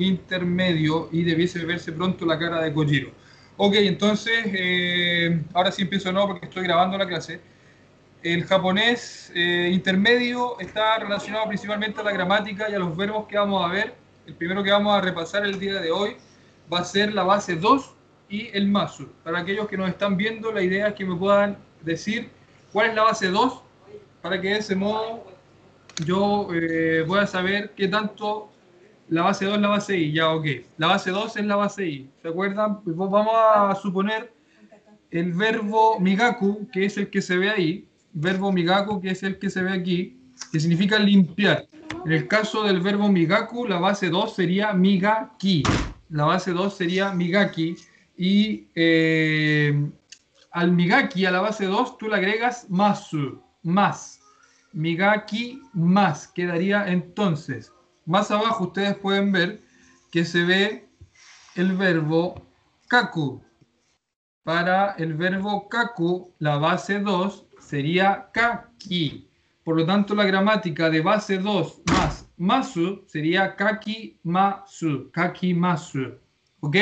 intermedio y debiese verse pronto la cara de Kojiro. Ok, entonces, eh, ahora sí empiezo no porque estoy grabando la clase. El japonés eh, intermedio está relacionado principalmente a la gramática y a los verbos que vamos a ver. El primero que vamos a repasar el día de hoy va a ser la base 2 y el masu. Para aquellos que nos están viendo, la idea es que me puedan decir cuál es la base 2 para que de ese modo yo eh, voy a saber qué tanto la base 2 es la base I. Ya, ok. La base 2 es la base I. ¿Se acuerdan? Pues vamos a suponer el verbo migaku, que es el que se ve ahí. Verbo migaku, que es el que se ve aquí, que significa limpiar. En el caso del verbo migaku, la base 2 sería migaki. La base 2 sería migaki. Y eh, al migaki, a la base 2, tú le agregas masu, más. Migaki más. Quedaría entonces. Más abajo ustedes pueden ver que se ve el verbo kaku. Para el verbo kaku, la base 2 sería kaki. Por lo tanto, la gramática de base 2 más masu sería kaki masu. Kaki masu. ¿Ok?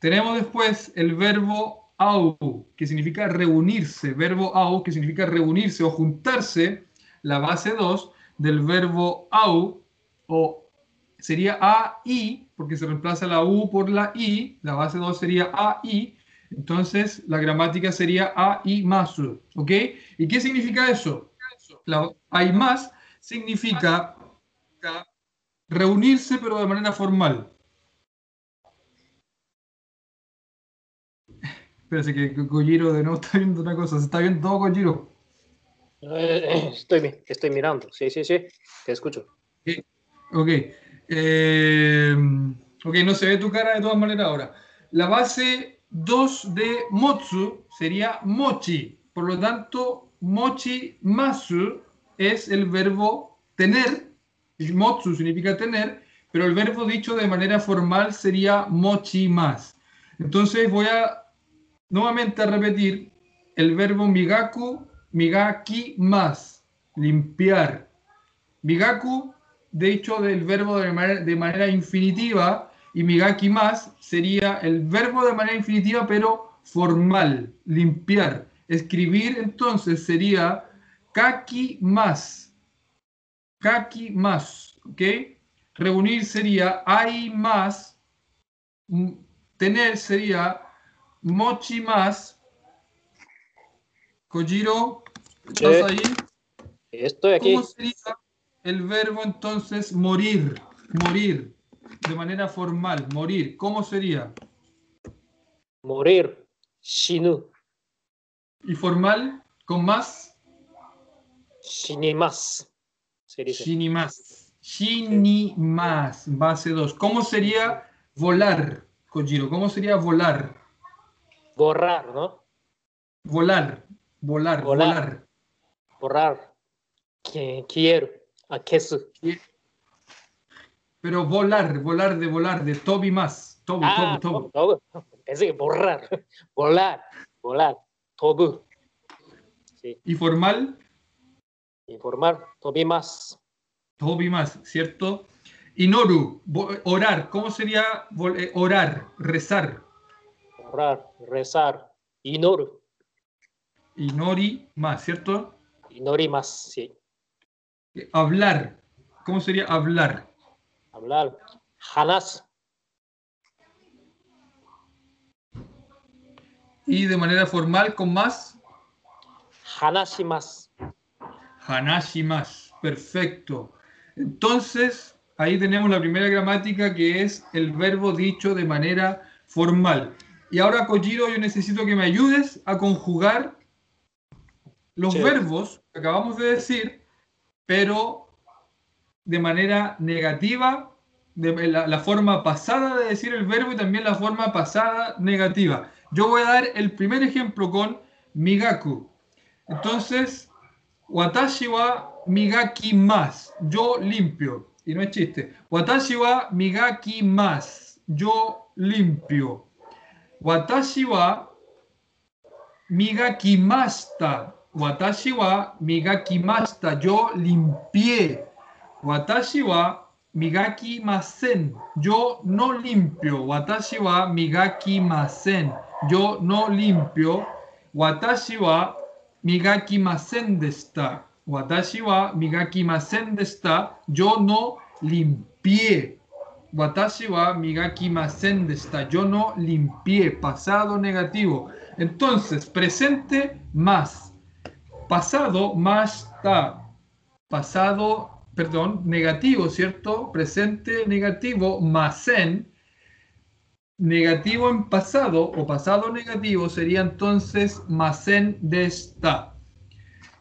Tenemos después el verbo au, que significa reunirse. Verbo au, que significa reunirse o juntarse la base 2 del verbo au, o sería AI, porque se reemplaza la U por la I, la base 2 sería AI, entonces la gramática sería AI más, ¿ok? ¿Y qué significa eso? La AI más significa reunirse pero de manera formal. Espérate que Gojiro de nuevo está viendo una cosa, se está viendo todo Gojiro. Eh, estoy, estoy mirando, sí, sí, sí, te escucho. Ok. Eh, ok, no se ve tu cara de todas maneras ahora. La base 2 de Motsu sería Mochi. Por lo tanto, Mochi Masu es el verbo tener. Motsu significa tener, pero el verbo dicho de manera formal sería Mochi más. Entonces voy a nuevamente a repetir el verbo Migaku Migaki más, limpiar. Migaku, de hecho, del verbo de manera, infinitiva, y migaki más sería el verbo de manera infinitiva, pero formal, limpiar. Escribir entonces sería kaki más. Kaki más, ¿ok? Reunir sería hay más. Tener sería mochi más. Kojiro, ¿Estás ahí? Estoy aquí. ¿Cómo sería el verbo entonces morir? Morir, de manera formal, morir. ¿Cómo sería? Morir, shinu. ¿Y formal? ¿Con más? Shinimas. Shinimas. Shinimas, base 2. ¿Cómo sería volar, Kojiro? ¿Cómo sería volar? Borrar, ¿no? Volar, volar, volar borrar, quiero, a queso. Pero volar, volar de volar, de Toby más. Toby, ah, Toby, Toby. Pensé que borrar, volar, volar, Toby. Sí. ¿Y formal? Informal, Toby más. Toby más, ¿cierto? Y Noru, orar, ¿cómo sería eh, orar, rezar? Orar, rezar, Inoru. Inori más, ¿cierto? más, sí. Hablar. ¿Cómo sería hablar? Hablar. Hanas. Y de manera formal con más. Hanashimas. Hanashimas. Perfecto. Entonces, ahí tenemos la primera gramática que es el verbo dicho de manera formal. Y ahora, Kojiro, yo necesito que me ayudes a conjugar los verbos que acabamos de decir, pero de manera negativa, la, forma pasada de decir el verbo y también la forma pasada negativa. Yo voy a dar el primer ejemplo con migaku. Entonces, watashi wa migaki más. Yo limpio. Y no es chiste. Watashi wa migaki más. Yo limpio. Watashi wa migakimashita. Watashi wa migakimashita. Yo limpié. Watashi wa migaki masen. Yo no limpio. Watashi wa migaki masen. Yo no limpio. Watashi wa migaki masen desta. Watashi wa migaki masen desta. Yo no limpié. Watashi wa migaki masen desta. Yo no limpié. Pasado negativo. Entonces, presente más. Pasado más ta. Pasado, perdón, negativo, ¿cierto? Presente negativo más en. Negativo en pasado o pasado negativo sería entonces más en de esta.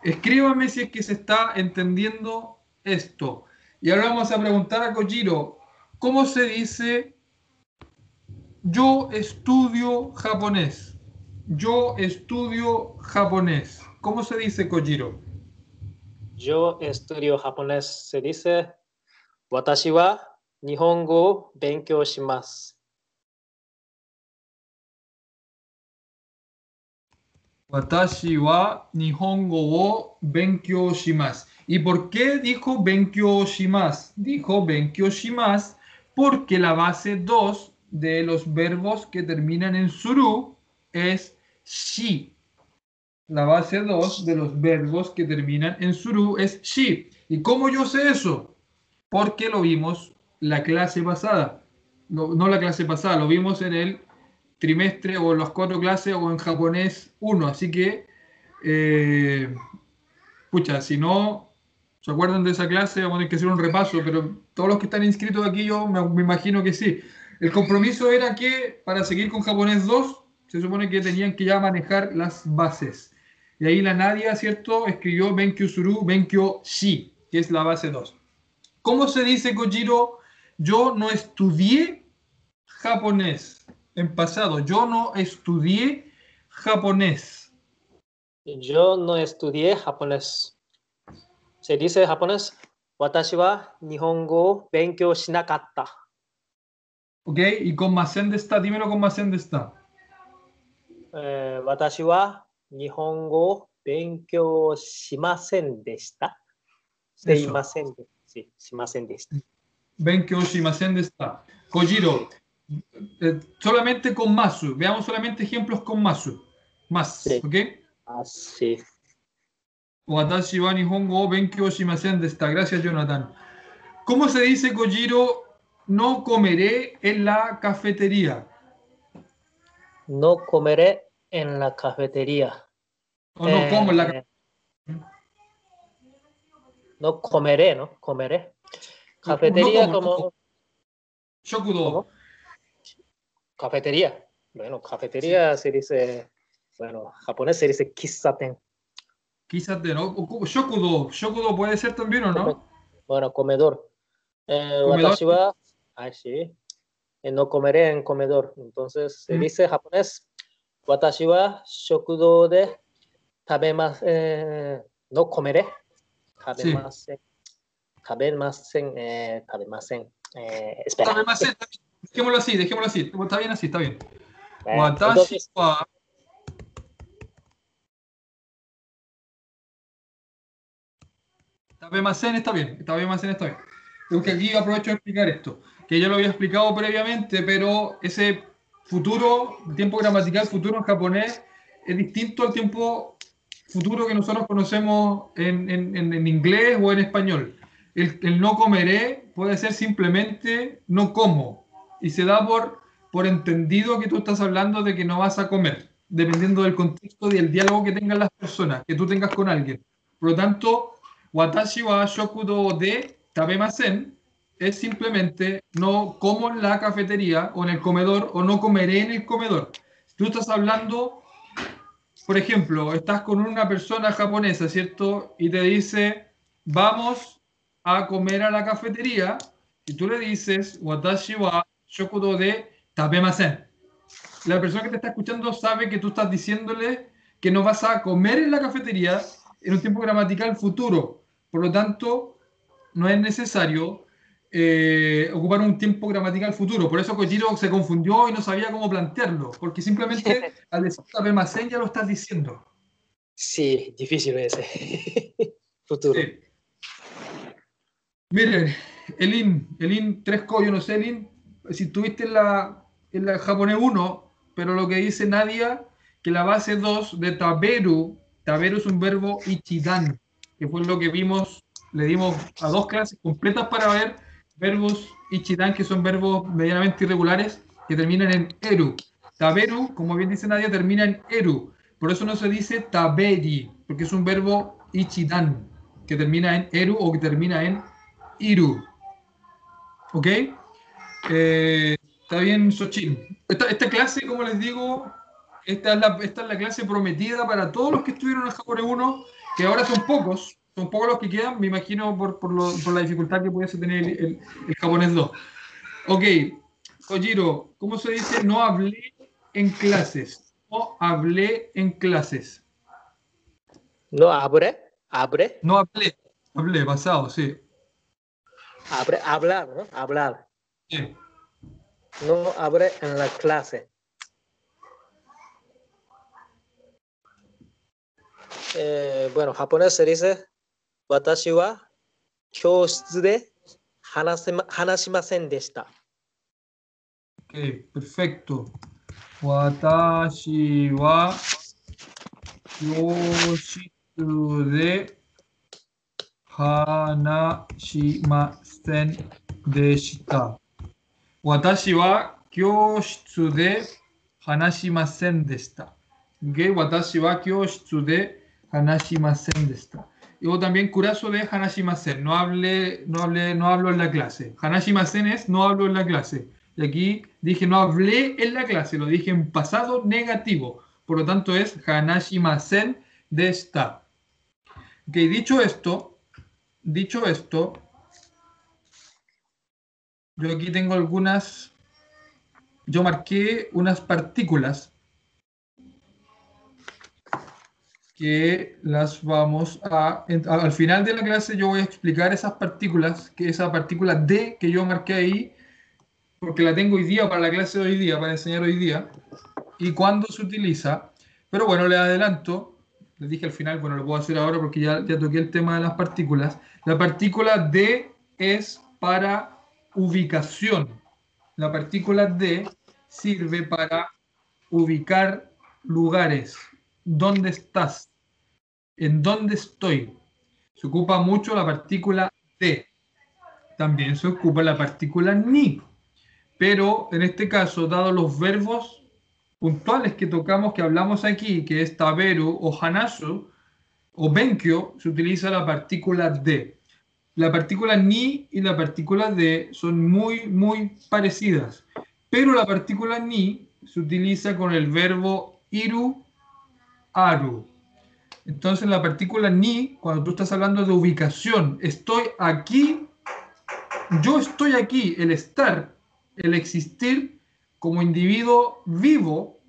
Escríbame si es que se está entendiendo esto. Y ahora vamos a preguntar a Kojiro, ¿cómo se dice yo estudio japonés? Yo estudio japonés. ¿Cómo se dice Kojiro? Yo estudio japonés. Se dice, Watashi wa nihongo benkyou shimasu. Watashi wa nihongo o benkyou shimasu. ¿Y por qué dijo benkyou shimasu? Dijo benkyou shimasu porque la base 2 de los verbos que terminan en suru es shi. La base 2 de los verbos que terminan en suru es shi. ¿Y cómo yo sé eso? Porque lo vimos la clase pasada. No, no la clase pasada, lo vimos en el trimestre o en las cuatro clases o en japonés 1. Así que, eh, pucha, si no se acuerdan de esa clase, vamos a tener que hacer un repaso, pero todos los que están inscritos aquí, yo me, me imagino que sí. El compromiso era que para seguir con japonés 2, se supone que tenían que ya manejar las bases. Y ahí la Nadia, ¿cierto? Escribió Benkyo Suru, Benkyo Shi, que es la base 2. ¿Cómo se dice, Kojiro? Yo no estudié japonés en pasado. Yo no estudié japonés. Yo no estudié japonés. Se dice japonés, Watashi wa nihongo o benkyou shinakatta. ¿Ok? Y con de esta, dímelo con de esta. Eh, Watashi wa nihongo o benkyou shimasen deshita. Seimasen de- Sí, shimasen deshita. Benkyo Shimasen de esta. Kojiro, eh, solamente con Masu. Veamos solamente ejemplos con Masu. Más, Sí. ¿ok? Ah, sí. Watashi wa nihongo o benkyou shimasen de esta. Gracias, Jonathan. ¿Cómo se dice, Kojiro? No comeré en la cafetería. No comeré en la cafetería. O no como en la Eh, No comeré, ¿no? Comeré. No, Cafetería no como, no como... Shokudo. ¿Cómo? Cafetería. Bueno, cafetería se dice... Bueno, japonés se dice kisaten. De no. Shokudo. Shokudo puede ser también o no? Bueno, comedor. Eh, Comedor. watashi wa- ah, sí. Eh, no comeré en comedor. Entonces se Mm. dice japonés. Watashi wa shokudo de tabemasen. Eh, no comeré. Tabemasen. Tabemasen. Eh, tabemasen. Eh, espera. Tabemasen, Dejémoslo así, dejémoslo así. Está bien así, está bien. Eh, Watashi entonces, wa Tabemasen está bien, Tabemasen está bien. Tengo que aquí aprovecho de explicar esto, que ya lo había explicado previamente, pero ese futuro, tiempo gramatical futuro en japonés, es distinto al tiempo futuro que nosotros conocemos en, en- en- inglés o en español. El, el no comeré puede ser simplemente no como, y se da por, por entendido que tú estás hablando de que no vas a comer, dependiendo del contexto y el diálogo que tengan las personas, que tú tengas con alguien. Por lo tanto, watashi wa shokudo de tabemasen es simplemente no como en la cafetería o en el comedor o no comeré en el comedor. Tú estás hablando, por ejemplo, estás con una persona japonesa, ¿cierto? Y te dice, vamos a comer a la cafetería, y tú le dices, watashi wa shokudo de tabemasen. La persona que te está escuchando sabe que tú estás diciéndole que no vas a comer en la cafetería en un tiempo gramatical futuro. Por lo tanto, no es necesario eh, ocupar un tiempo gramatical futuro. Por eso Kojiro se confundió y no sabía cómo plantearlo, porque simplemente al decir tabemasen ya lo estás diciendo. sí, difícil ese. Futuro. Sí. Miren, Elin, Elin 3 co, yo no sé, Elin, si estuviste en la, en la japonés 1, pero lo que dice Nadia, que la base 2 de taberu, taberu es un verbo ichidan, que fue lo que vimos, le dimos a dos clases completas para ver verbos ichidan, que son verbos medianamente irregulares, que terminan en eru. Taberu, como bien dice Nadia, termina en eru. Por eso no se dice taberi, porque es un verbo ichidan, que termina en eru o que termina en iru. ¿Ok? Eh, está bien, Xochitl. Esta, esta, clase, como les digo, esta es, la, esta es la clase prometida para todos los que estuvieron en Japonés 1, que ahora son pocos, son pocos los que quedan, me imagino por, por, lo, por la dificultad que pudiese tener el, el, el, japonés 2. Ok, Kojiro, ¿cómo se dice? No hablé en clases. No hablé en clases. No hablé, hablé. No hablé, hablé, pasado, sí. Hablé, hablar, ¿no? Hablar. Sí. No hablé en la clase. Eh, bueno, japonés se dice, 私は教室で話せ、ま、話しませんでした。OK perfecto. 私は教室で話しませんでした。私は教室で話しませんでした。私は教室で話しませんでした。Yo también curazo de hanashimasen. No hable, no hable, no hablo en la clase. Hanashimasen es no hablo en la clase. Y aquí dije no hablé en la clase, lo dije en pasado negativo. Por lo tanto es hanashimasen de esta. Ok, dicho esto, dicho esto, yo aquí tengo algunas, yo marqué unas partículas que las vamos a, al final de la clase yo voy a explicar esas partículas, que esa partícula D que yo marqué ahí, porque la tengo hoy día para la clase de hoy día, para enseñar hoy día, y cuándo se utiliza. Pero bueno, le adelanto, les dije al final, bueno, lo puedo hacer ahora porque ya, ya toqué el tema de las partículas. La partícula D es para ubicación. La partícula D sirve para ubicar lugares. ¿Dónde estás? ¿En dónde estoy? Se ocupa mucho la partícula D. También se ocupa la partícula ni. Pero en este caso, dado los verbos puntuales que tocamos, que hablamos aquí, que es taberu o hanasu o benkyo, se utiliza la partícula D. La partícula ni y la partícula D son muy, muy parecidas. Pero la partícula ni se utiliza con el verbo iru, aru. Entonces la partícula ni, cuando tú estás hablando de ubicación, estoy aquí, yo estoy aquí, el estar, el existir como individuo vivo,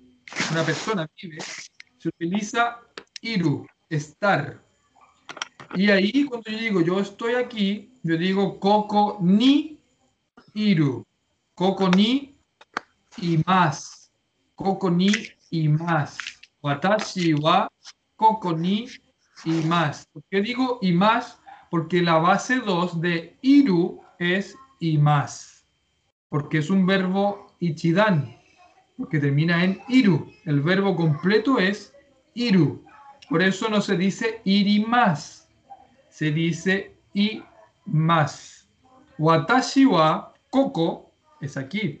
una persona vive, se utiliza iru, estar. Y ahí cuando yo digo yo estoy aquí, yo digo koko ni iru, koko ni y más, koko ni y más. Watashi wa koko ni y más. ¿Por qué digo y más? Porque la base 2 de iru es y más. Porque es un verbo ichidan. Porque termina en iru. El verbo completo es iru. Por eso no se dice iri más. Se dice y más. Watashi wa koko es aquí.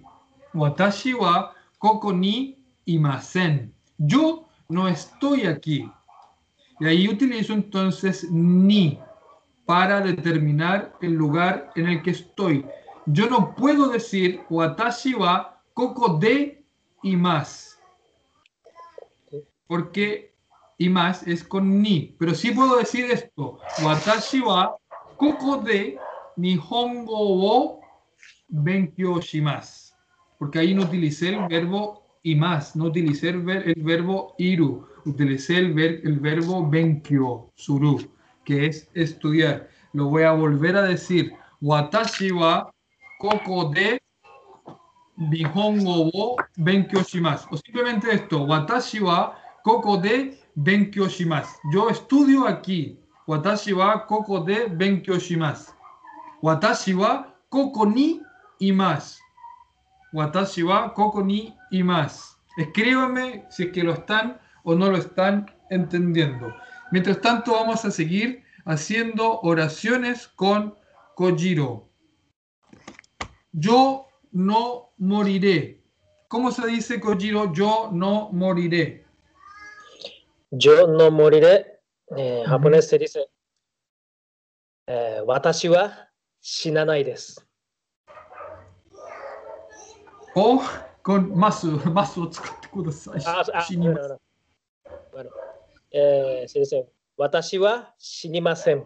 Watashi wa koko ni imasen. Yo no estoy aquí. Y ahí utilizo entonces ni para determinar el lugar en el que estoy. Yo no puedo decir watashi wa koko de y más. Porque y más es con ni. Pero sí puedo decir esto. Watashi wa koko de nihongo wo shimasu. Porque ahí no utilicé el verbo y más, no utilicé el, ver, el verbo iru, utilicé el, ver, el verbo benkyo, suru, que es estudiar. Lo voy a volver a decir. Watashi wa koko de bihongo wo benkyou shimasu. O simplemente esto. Watashi wa koko de benkyou shimasu. Yo estudio aquí. Watashi wa koko de benkyou shimasu. Watashi wa koko ni imasu. Watashi wa koko ni imasu. Escríbanme si es que lo están o no lo están entendiendo. Mientras tanto, vamos a seguir haciendo oraciones con Kojiro. Yo no moriré. ¿Cómo se dice, Kojiro? Yo no moriré. Yo no moriré. Eh, se dice eh, Watashi wa desu. O con masu, masu o tsukatte. Ah, ah. Bueno, eh, se dice, watashi wa shinimasen.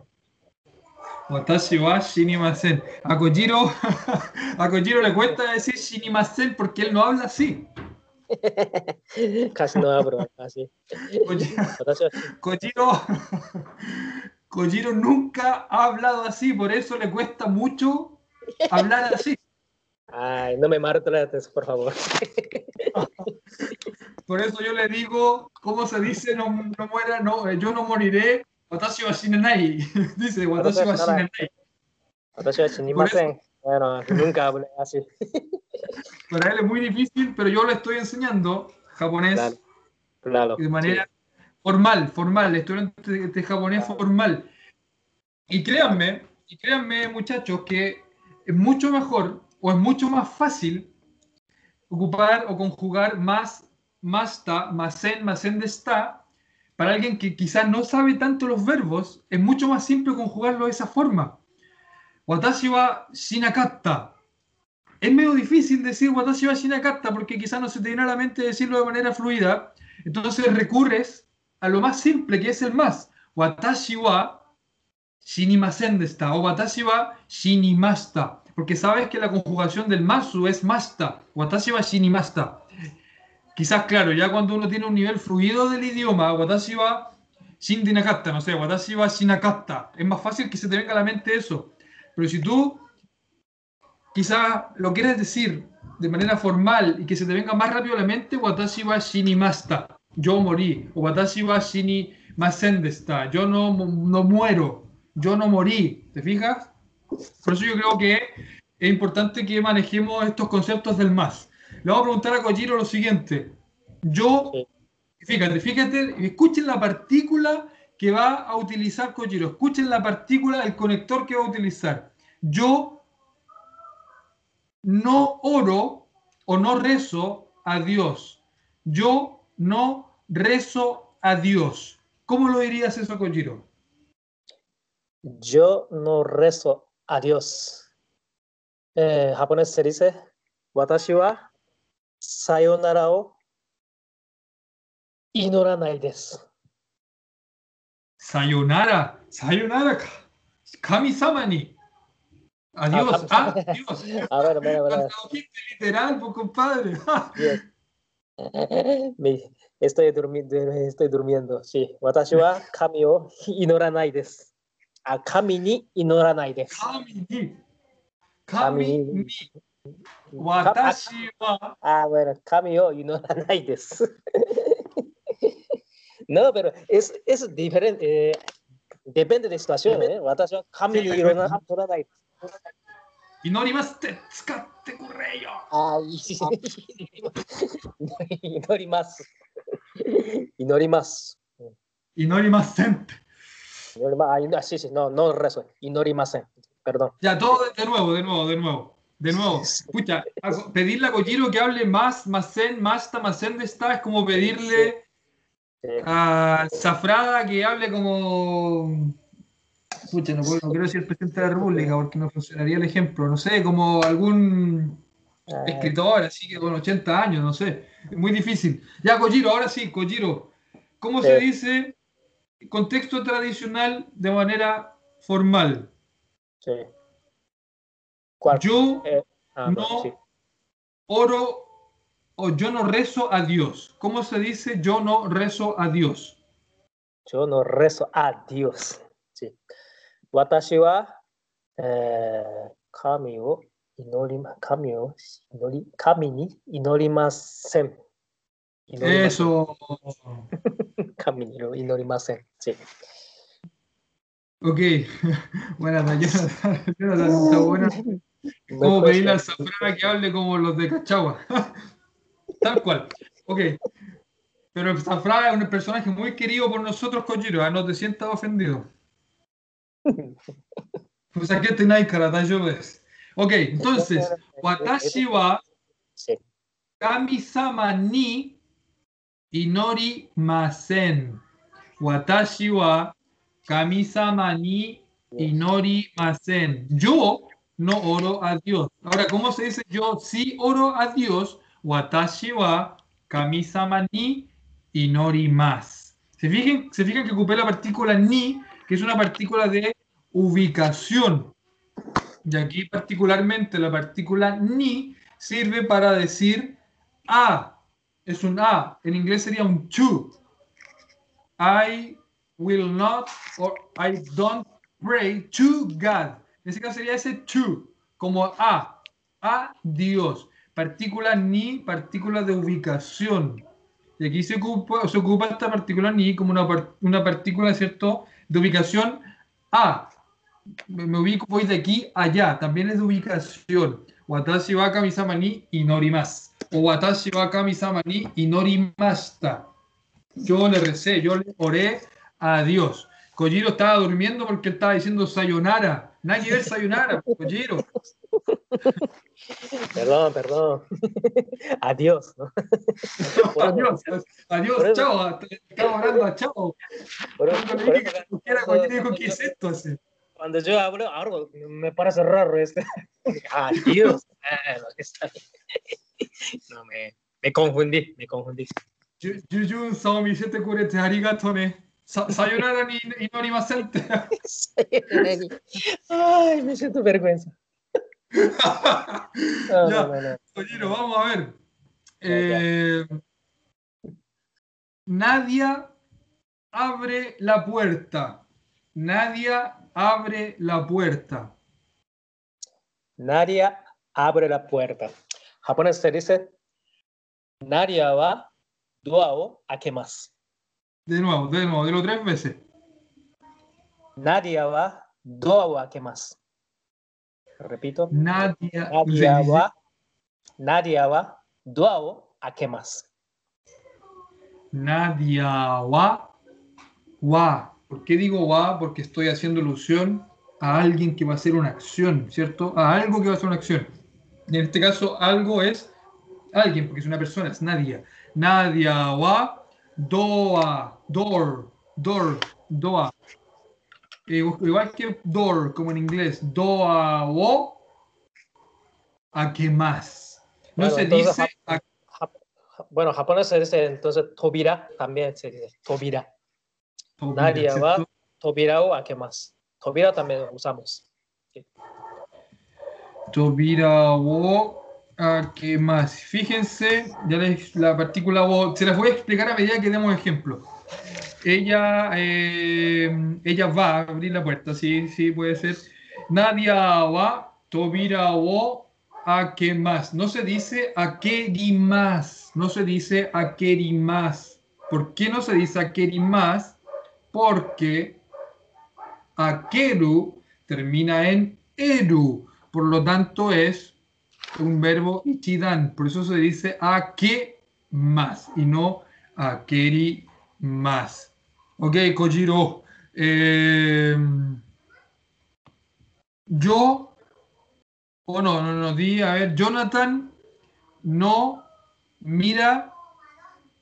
Watashi wa shinimasen. A Kojiro, a Kojiro le cuesta decir shinimasen porque él no habla así. Casi no hablo así. Kojiro, Kojiro nunca ha hablado así, por eso le cuesta mucho hablar así. Ay, no me maltrates, por favor. Por eso yo le digo, ¿cómo se dice? No, no muera, no, eh, yo no moriré. Watashi wa shinanai. Dice, watashi wa shinanai. Watashi wa shinimasen. Bueno, nunca hablé así. Para él es muy difícil, pero yo le estoy enseñando japonés Claro. Claro. de manera formal, formal, estudiante de, de japonés formal. Y créanme, y créanme muchachos, que es mucho mejor o es mucho más fácil ocupar o conjugar más, masta, masen, masen de está, para alguien que quizás no sabe tanto los verbos, es mucho más simple conjugarlo de esa forma. Watashi wa shinakatta. Es medio difícil decir watashi wa shinakatta porque quizás no se te viene a la mente decirlo de manera fluida. Entonces recurres a lo más simple que es el más. Watashi wa shinimasen desta o watashi wa shinimasta. Porque sabes que la conjugación del masu es masta. Watashi wa shinimasta. Quizás, claro, ya cuando uno tiene un nivel fluido del idioma, watashi wa shindinakatta, no sé, watashi wa shinakatta. Es más fácil que se te venga a la mente eso. Pero si tú quizás lo quieres decir de manera formal y que se te venga más rápido a la mente, watashi wa shinimasta. Yo morí. O watashi wa shinimasen desta. Yo no, no muero. Yo no morí. ¿Te fijas? Por eso yo creo que es importante que manejemos estos conceptos del más. Le vamos a preguntar a Kojiro lo siguiente. Yo, fíjate, fíjate, escuchen la partícula que va a utilizar Kojiro. Escuchen la partícula, el conector que va a utilizar. Yo no oro o no rezo a Dios. Yo no rezo a Dios. ¿Cómo lo dirías eso, Kojiro? Yo no rezo a Dios. Eh, japonés se dice, watashi wa sayonara o inoranai desu. Sayonara, sayonara, ka- kami-sama ni. Adiós, Ah, ah, kami-sama. Dios. A ver, a ver, a ver. Lo tradujiste literal, pues, compadre. Yes. Me- estoy, durmiendo, estoy durmiendo. Sí. Watashi wa kami o inoranai desu. A kami ni inoranai desu. Kami ni. Kami Kami ni. ni. Watashi wa. Ah, bueno, kami o inoranai desu. no, pero es, es diferente. eh, depende de la situación, ¿eh? Watashi wa kami ni Sí, irona- inoranai desu. Inorimaste, tsukatte kureyo. Ah, y- inorimasu. Inorimasu. Inorimasen. Inorima- ah, ino- ah, sí, sí, no, no rezo. Inorimasen. Perdón. Ya, todo de, de nuevo, de nuevo, de nuevo. De nuevo. Escucha, pedirle a Kojiro que hable más, masen, masta, masen de esta es como pedirle a Zafrada que hable como. Pucha, no, puedo- no quiero decir presidente de la República porque no funcionaría el ejemplo. No sé, como algún ah, escritor, así que con 80 años, no sé. Es muy difícil. Ya, Kojiro, ahora sí, Kojiro. ¿Cómo se Sí. dice contexto tradicional de manera formal? sí. Yo Eh, ah, no sí. oro o yo no rezo a Dios. ¿Cómo se dice yo no rezo a Dios? Yo no rezo a Dios. Sí. Watashi wa eh, kami o inorima, kami o inori, kami ni inorimasen. Eso. Kami ni inorimasen. Sí. Ok, buenas. Jonathan, está buena. ¿Cómo pedirle al Zafrana que hable como los de Cachagua? Tal cual. Ok. Pero el Zafrana es un personaje muy querido por nosotros, Kojiro. ¿ah? No te sientas ofendido. Pues aquí yo ves. Ok, entonces, Watashi wa. Kami-sama ni inori masen. Watashi wa Kami-sama ni inori masen. Yo no oro a Dios. Ahora, ¿cómo se dice yo sí oro a Dios? Watashi wa Kami-sama ni inori mas. ¿Se fijan, se fijan que ocupé la partícula ni, que es una partícula de ubicación. Y aquí particularmente la partícula ni sirve para decir a. Es un a. En inglés sería un to. I will not or I don't pray to God. En ese caso sería ese to, como a. A Dios. Partícula ni, partícula de ubicación. Y aquí se ocupa, se ocupa esta partícula ni como una, una partícula, ¿cierto?, de ubicación a. Me, ubico, voy de aquí allá. También es de ubicación. Watashi wa kamisama ni inorimasu. O watashi wa kamisama ni inorimashita. Yo le recé, yo le oré a Dios. Kojiro estaba durmiendo porque él estaba diciendo sayonara. Nada que ver sayonara, Kojiro. Perdón, perdón. Adiós. ¿no? Adiós, adiós, eso- chao. Estaba orando a chao. Por- Cuando por dije eso- que pusiera, Kojiro dijo, ¿qué es esto? Así. Cuando yo hablo, algo me parece raro este. Adiós. No, me, me confundí, me confundí. Yu- Yujun sao misete kurete arigato ne. Sa- Sayonara ni inorimasen. Ay, me siento vergüenza. No, Ya. no, vamos a ver. Eh, Nadia abre la puerta. Nadia abre la puerta. Nadia abre la puerta. Japonés se dice, Nadia va doa o akemasu. De nuevo, de nuevo, dilo tres veces. Nadia va doa o akemasu. Repito. Nadia, Nadia va, Nadia va doa o akemasu. Nadia wa wa. ¿Por qué digo wa? Porque estoy haciendo alusión a alguien que va a hacer una acción, ¿cierto? A algo que va a hacer una acción. En este caso, algo es alguien, porque es una persona, es Nadia. Nadia wa doa, door, door, doa. Eh, igual que door, como en inglés, doa wo, a qué más. No Bueno, se entonces, dice a Jap- Bueno, japonés se dice entonces tobira, también se dice tobira. Nadia va ¿cierto? tobira o akemasu. Tobira también usamos. Tobira wo. ah, ¿Qué más? Fíjense, ya les, la partícula wo, se las voy a explicar a medida que demos ejemplo. Ella, eh, ella va a abrir la puerta, sí, sí, puede ser. Nadia wa Tobira wo a qué más. No se dice a qué más. No se dice a qué más. ¿Por qué no se dice a qué más? Porque akeru termina en eru. Por lo tanto, es un verbo ichidan. Por eso se dice a qué más y no a queri más. Ok, Kojiro. eh, yo, o no, no, no, di, a ver, Jonathan no mira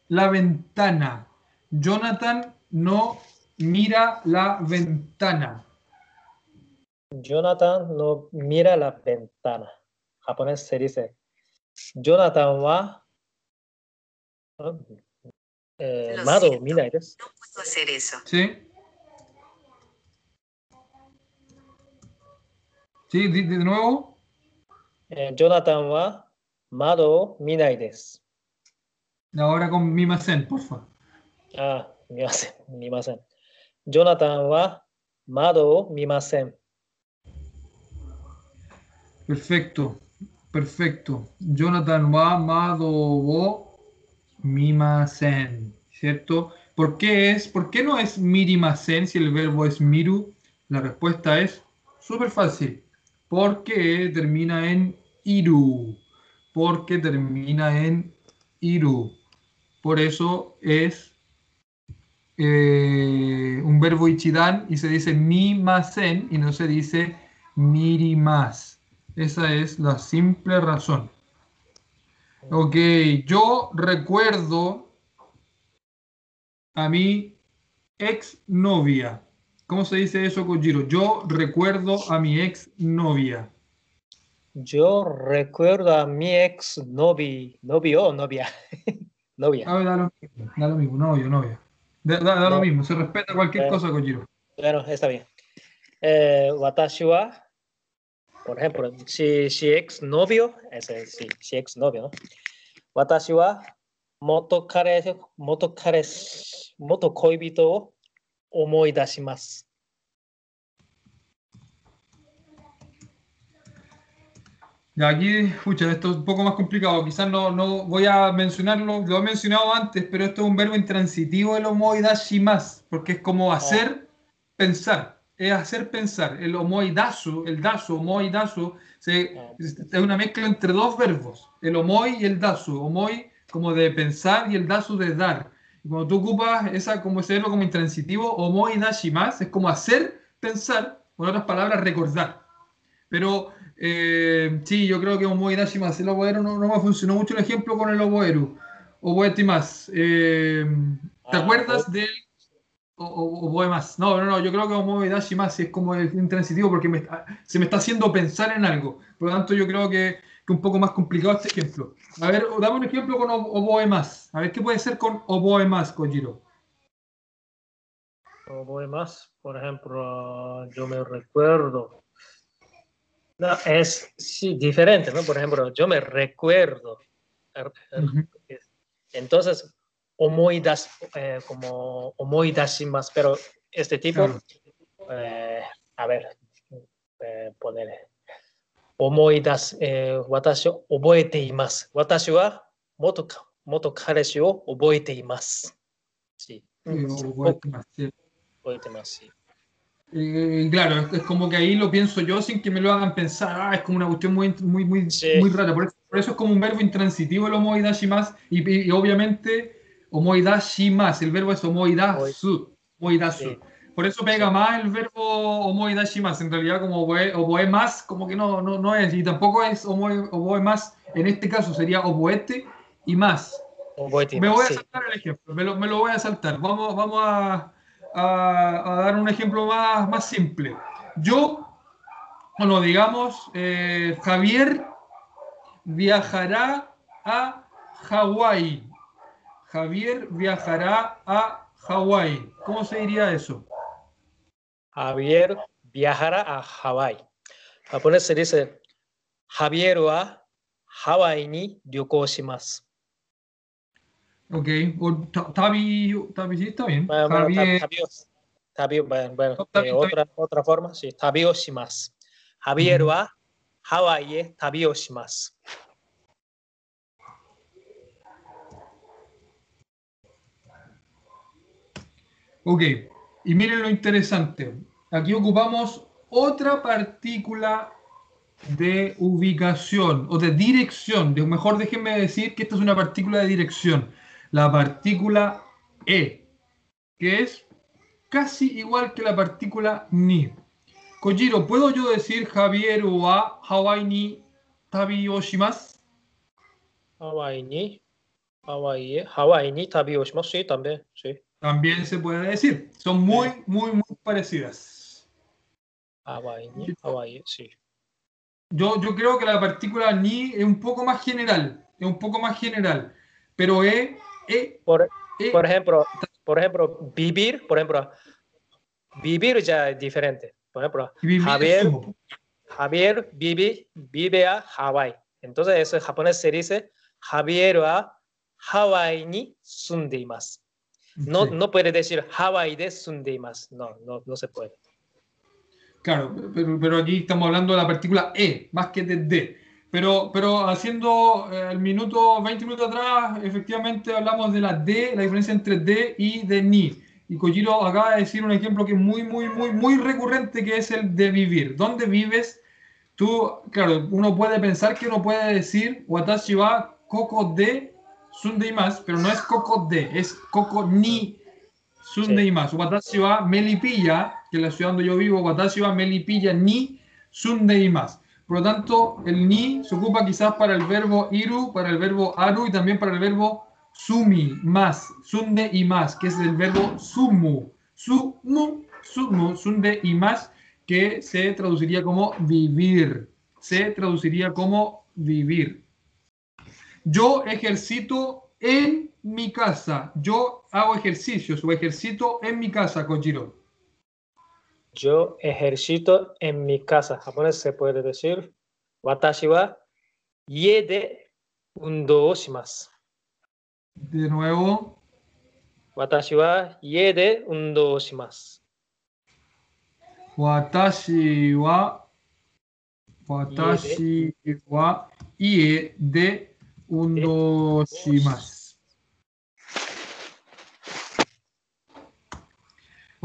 la ventana. Jonathan no mira la ventana. Jonathan no mira la ventana. Japonés se dice, Jonathan wa eh, mado siento. minai desu. No puedo hacer eso. ¿Sí? ¿Sí? ¿De, de nuevo? Eh, Jonathan wa mado minai desu. Ahora con Mimasen, por favor. Ah, mimasen, mimasen. Jonathan wa mado mimasen. Perfecto, perfecto. Jonathan wa amado wo mimasen, ¿cierto? ¿Por qué es? ¿Por qué no es mirimasen si el verbo es miru? La respuesta es súper fácil. Porque termina en iru. Porque termina en iru. Por eso es eh, un verbo ichidan y se dice mi masen y no se dice miri más. Esa es la simple razón. Ok, yo recuerdo a mi ex novia. ¿Cómo se dice eso, Kojiro? Yo recuerdo a mi ex novia. Yo recuerdo a mi ex novi, novio o novia. novia. A ver, da lo mismo, da lo mismo, novio, novia. Da, da- da lo mismo, se respeta cualquier Eh. cosa, Kojiro. Bueno, está bien. Eh, watashi wa, por ejemplo, si, si ex novio, ese sí, si ex novio, ¿no? Watashi wa, moto kare, moto kare, moto koibito o omoidashimasu. Ya aquí, escucha, esto es un poco más complicado. Quizás no, no voy a mencionarlo, lo he mencionado antes, pero esto es un verbo intransitivo el omoidashimas, porque es como hacer pensar, es hacer pensar. El omoidasu, el dasu, omoidasu, se, Ah. es una mezcla entre dos verbos, el omoi y el dasu. Omoi como de pensar y el dasu de dar. Y cuando tú ocupas esa, como ese verbo como intransitivo, omoidashimas, es como hacer pensar, con otras palabras, recordar. Pero eh, sí, yo creo que Omoi Dashimas, el oboero no, no me funcionó mucho el ejemplo con el oboeru. Oboe más. Eh, ¿Te Ah, acuerdas del o- o- más? No, no, no, yo creo que Omoi Dashimas es como el intransitivo porque me se me está haciendo pensar en algo. Por lo tanto, yo creo que que un poco más complicado este ejemplo. A ver, dame un ejemplo con o- oboe más. A ver, ¿qué puede ser con oboe más, Kojiro? Oboe más, por ejemplo, yo me recuerdo. No, es sí, diferente, ¿no? Por ejemplo, yo me recuerdo. Er- er- Ujú. Entonces, homoidas, eh, como homoidasísimas, pero este tipo, mm. eh, a ver, eh, poner homoidas, eh, watashi o oboete imasu. Watashi wa moto, moto kareshi o oboete imasu. Sí. Oboete imasu, sí. Eh, claro, es, como que ahí lo pienso yo sin que me lo hagan pensar. Ah, es como una cuestión muy, muy, muy, sí. muy rara. Por eso, por eso, es como un verbo intransitivo el homo y más. Y, y, y, obviamente Omoidashimasu. El verbo es omoidasu. Sí. Por eso pega más el verbo omoidashimasu. En realidad, como oboe, más, como que no, no, no, es. Y tampoco es oboe, oboe más. En este caso sería oboete y más. Me voy a saltar el ejemplo. Me lo, voy a saltar. Vamos, vamos a, dar un ejemplo más, más simple. Yo, bueno, digamos, eh, Javier viajará a Hawái. Javier viajará a Hawái. ¿Cómo se diría eso? Javier viajará a Hawái. Japonés se dice Javier wa Hawái ni yokoshimasu. Ok, Tabi, Tabi sí está bien. Bueno, Javier... Bueno, eh, tabi. Otra, otra forma, sí, Tabio Javier wa Hawái es Tabio Ok, y miren lo interesante. Aquí ocupamos otra partícula de ubicación o de dirección. Mejor déjenme decir que esta es una partícula de dirección. La partícula E, que es casi igual que la partícula ni. Kojiro, ¿puedo yo decir Javier o a Hawaii ni tabi? Hawaii ni. Hawaii, Hawaii ni tabi sí, también, sí. También se puede decir. Son muy, muy, muy parecidas. Abañe, abañe, sí. Yo, yo creo que la partícula ni es un poco más general. Es un poco más general. Pero e, e, por, e por ejemplo, por ejemplo, vivir, por ejemplo, vivir ya es diferente. Por ejemplo, Javier, Javier vive, vive a Hawái. Entonces, eso en japonés se dice Javier a Hawái ni sundimas. No, Sí, no puede decir Hawái de sundeimasu. No, no, no se puede. Claro, pero, pero aquí estamos hablando de la partícula e, más que de d. Pero, pero haciendo eh, el minuto, 20 minutos atrás, efectivamente hablamos de la d, la diferencia entre d y de ni. Y Kojiro acaba de decir un ejemplo que es muy, muy, muy, muy recurrente, que es el de vivir. ¿Dónde vives? Tú, claro, uno puede pensar que uno puede decir Watashi wa koko de sundeimasu, pero no es koko de, es koko ni sundeimasu. Watashi wa Melipilla, que es la ciudad donde yo vivo, Watashi wa Melipilla ni sundeimasu. Por lo tanto, el ni se ocupa quizás para el verbo iru, para el verbo aru y también para el verbo sumi, más, sunde y más, que es el verbo sumu. Sumu, sumu, sunde y más, que se traduciría como vivir. Se traduciría como vivir. Yo ejercito en mi casa. Yo hago ejercicios o ejercito en mi casa, Kojiro. Yo ejercito en mi casa. Japonés se puede decir. Watashi wa yede undo shimasu. De nuevo. Watashi wa yede undo shimasu. Watashi wa Watashi wa ie undo shimasu.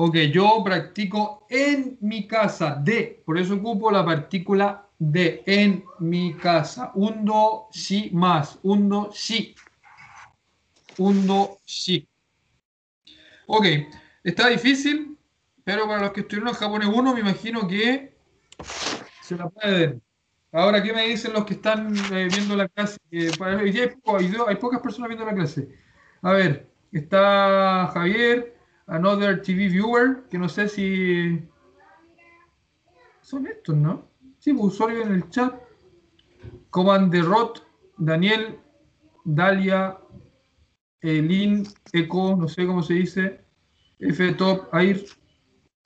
Ok, yo practico en mi casa, de, por eso ocupo la partícula de, en mi casa. Undo shi más, undo shi. Undo shi. Ok, está difícil, pero para los que estuvieron en japonés 1, me imagino que se la pueden. Ahora, ¿qué me dicen los que están eh, viendo la clase? Do- hay pocas personas viendo la clase. A ver, está Javier, Another TV Viewer, que no sé si son estos, ¿no? Sí, pues usuario en el chat. Comanderot, Daniel, Dalia, Elin, Eco, no sé cómo se dice, F Top, Air,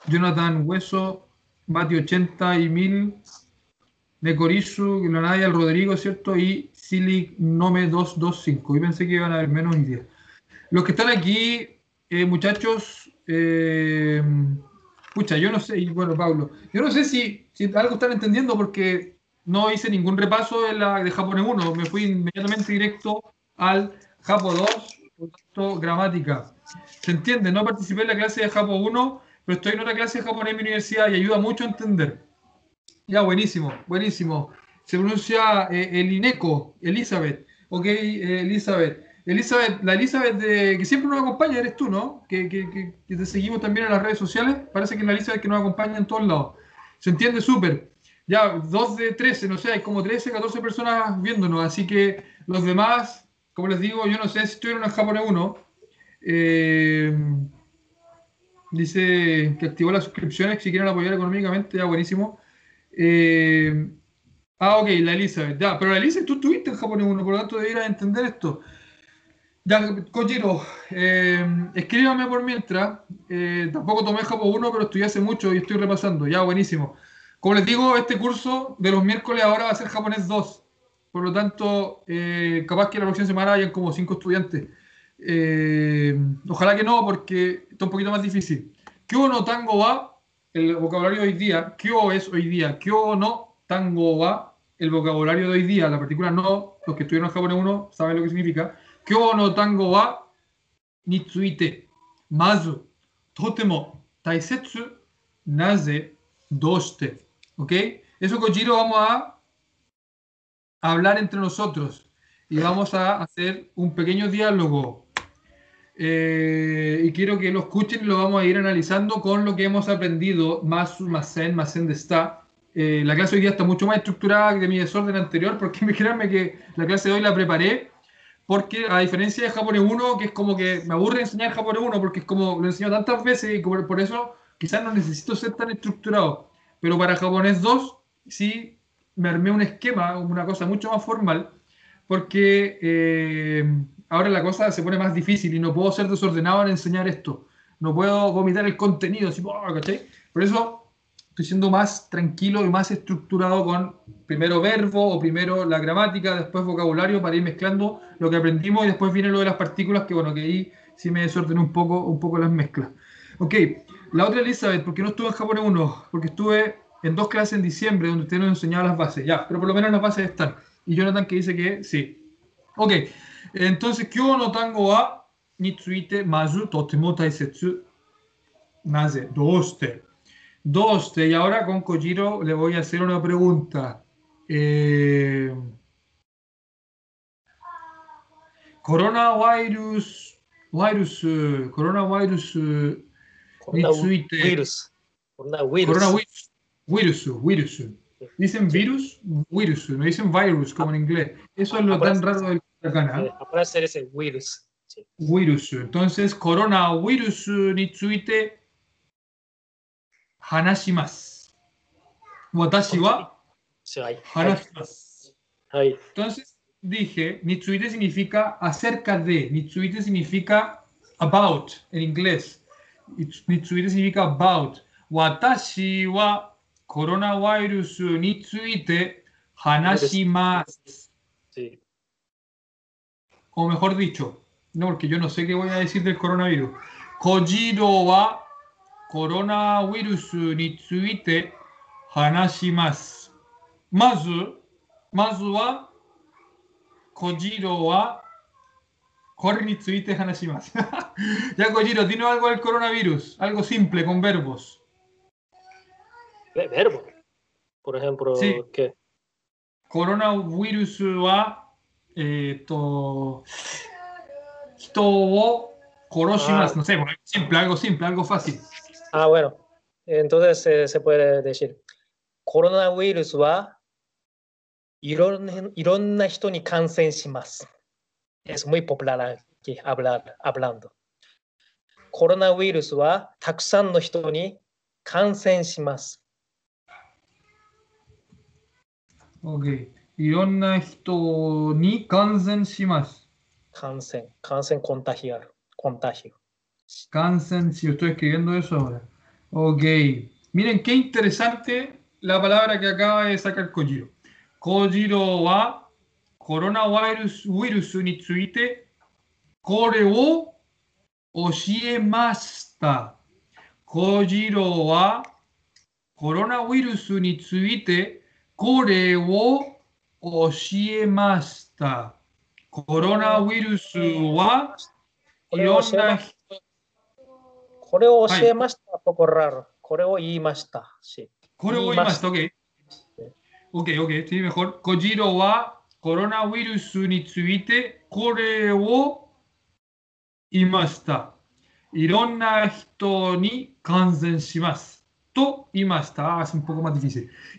Jonathan Hueso, Mati 80 y 1000, Necorizu, Lanaya, el Rodrigo, ¿cierto? Y Silic Nome 225. Y pensé que iban a haber menos ideas. Los que están aquí, eh, muchachos, eh, yo no sé, y bueno, Pablo, yo no sé si, si algo están entendiendo porque no hice ningún repaso de, la, de japonés 1, me fui inmediatamente directo al Japo 2, por tanto, gramática. ¿Se entiende? No participé en la clase de Japo 1, pero estoy en otra clase de japonés en mi universidad y ayuda mucho a entender. Ya, buenísimo, buenísimo. Se pronuncia eh, Elineco, Elizabeth. Ok, eh, Elizabeth. Elizabeth, la Elizabeth de, que siempre nos acompaña, eres tú, ¿no? Que, que- que- que te seguimos también en las redes sociales. Parece que es la Elizabeth que nos acompaña en todos lados. Se entiende súper. Ya, 2 de 13, no sé, hay como 13, 14 personas viéndonos. Así que los demás, como les digo, yo no sé si estuvieron en japonés 1. Eh, dice que activó las suscripciones si quieren apoyar económicamente, ya buenísimo. Eh, ah, ok, la Elizabeth, ya, pero la Elizabeth tú estuviste en japonés 1, por lo tanto deberías entender esto. Ya, Kojiro, eh, escríbame por mientras. Eh, tampoco tomé Japo 1, pero estudié hace mucho y estoy repasando. Ya, buenísimo. Como les digo, este curso de los miércoles ahora va a ser japonés 2. Por lo tanto, capaz que la próxima semana hayan como 5 estudiantes. Ojalá que no, porque está un poquito más difícil. Kyo no tango wa, el vocabulario de hoy día. Kyo es hoy día. Kyo no tango wa, el vocabulario de hoy día. La partícula no, los que estuvieron en japonés 1 saben lo que significa. Kyo no tango wa ni tsuite. Mazu, totemo, taisetsu, naze, doste. ¿Ok? Eso, Kojiro, vamos a hablar entre nosotros y vamos a hacer un pequeño diálogo. Eh, y quiero que lo escuchen y lo vamos a ir analizando con lo que hemos aprendido, Masu, Masen, Masen de está. Eh, la clase hoy día está mucho más estructurada que mi desorden anterior, porque créanme que la clase de hoy la preparé, porque a diferencia de japonés 1, que es como que me aburre enseñar japonés 1, porque es como lo enseño tantas veces y como por eso quizás no necesito ser tan estructurado. Pero para japonés 2, sí me armé un esquema, una cosa mucho más formal, porque eh, ahora la cosa se pone más difícil y no puedo ser desordenado en enseñar esto. No puedo vomitar el contenido, así. ¿cachai? Por eso estoy siendo más tranquilo y más estructurado con primero verbo o primero la gramática, después vocabulario para ir mezclando lo que aprendimos y después viene lo de las partículas, que bueno, que ahí sí me desordené un poco, un poco las mezclas. Ok, la otra Elizabeth, porque no estuve en japonés 1, porque estuve en dos clases en diciembre donde usted nos enseñaba las bases, ya, pero por lo menos las bases están. Y Jonathan que dice que sí. Ok, entonces, Kyo no tango wa nitsuite mazu totemo taisetsu nace, doste. Doste, y ahora con Kojiro le voy a hacer una pregunta. Eh, coronavirus, virus, eh, coronavirus, eh, Nitsuite. Coronavirus. Coronavirus. coronavirus, virus, virus. Dicen virus, virus, no dicen virus como en inglés. Eso es lo tan raro del katakana. Eh, aparece ese virus. Sí. Virus. Entonces, coronavirus nitsuite hanashimasu. Watashi wa hanashimasu. Entonces dije, Nitsuite significa acerca de, Nitsuite significa about en inglés. Nitsuite significa about. Watashi wa coronavirus nitsuite hanashimasu. Sí. O mejor dicho, no, porque yo no sé qué voy a decir del coronavirus. Kojiro wa coronavirus nitsuite hanashimasu. Mazu, mazu wa Kojiro wa Kore ni tsuite hanashimasu. ya, Kojiro, dinos algo del coronavirus. Algo simple, con verbos. Ve- Verbo. Por ejemplo, Sí. ¿qué? Coronavirus wa, えっ、ー、と、人を Corosimas, ah. no sé, simple, algo simple, algo fácil. Ah, bueno. Entonces eh, se puede decir, coronavirus va ironna hito ni kansen shimasu. Es muy popular aquí hablar, hablando. Coronavirus va takusan no hito ni kansen shimasu. Okay. くさんの人に感染します。Ok. いろんな人に感染します。感染、感染コンタヒアル、コンタヒア。Cansan, si yo estoy escribiendo eso ahora. Ok. Miren qué interesante la palabra que acaba de sacar Kojiro. Kojiro wa coronavirus virus ni tsuite kore wo oshiemashita. Kojiro wa coronavirus ni tsuite kore wo 教えました。コロナウイルスはいろんな人。これを教えました。はい、ポこれを言いました。しこれを言いました。オーケー、オーケー。次は、コジロはコロナウイルスについてこれを言いました。いろんな人に感染します。と言いました。あ、い